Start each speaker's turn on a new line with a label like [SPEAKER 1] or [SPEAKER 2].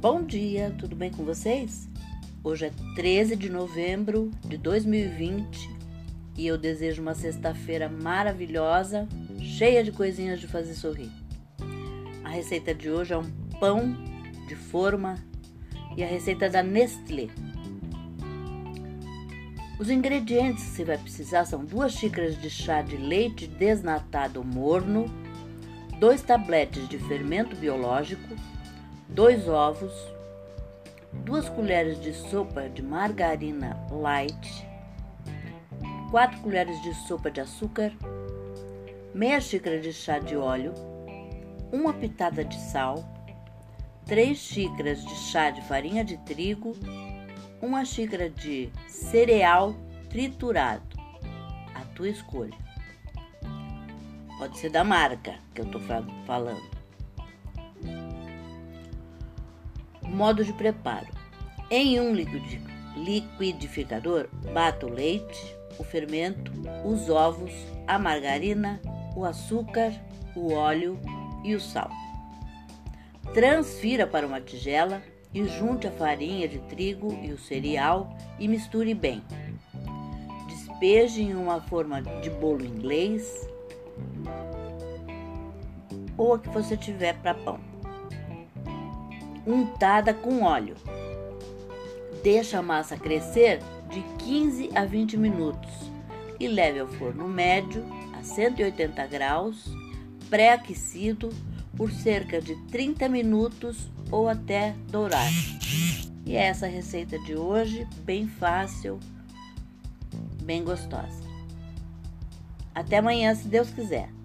[SPEAKER 1] Bom dia, tudo bem com vocês? Hoje é 13 de novembro de 2020 e eu desejo uma sexta-feira maravilhosa, cheia de coisinhas de fazer sorrir. A receita de hoje é um pão de forma e a receita da Nestlé. Os ingredientes que você vai precisar são duas xícaras de chá de leite desnatado morno, dois tabletes de fermento biológico, dois ovos, duas colheres de sopa de margarina light, quatro colheres de sopa de açúcar, meia xícara de chá de óleo, uma pitada de sal, três xícaras de chá de farinha de trigo, uma xícara de cereal triturado, a tua escolha. Pode ser da marca que eu estou falando. Modo de preparo: em um liquidificador, bata o leite, o fermento, os ovos, a margarina, o açúcar, o óleo e o sal. Transfira para uma tigela e junte a farinha de trigo e o cereal e misture bem. Despeje em uma forma de bolo inglês ou a que você tiver para pão untada com óleo. Deixa a massa crescer de 15 a 20 minutos e leve ao forno médio a 180 graus, pré-aquecido por cerca de 30 minutos ou até dourar. E essa receita de hoje, bem fácil, bem gostosa. Até amanhã, se Deus quiser.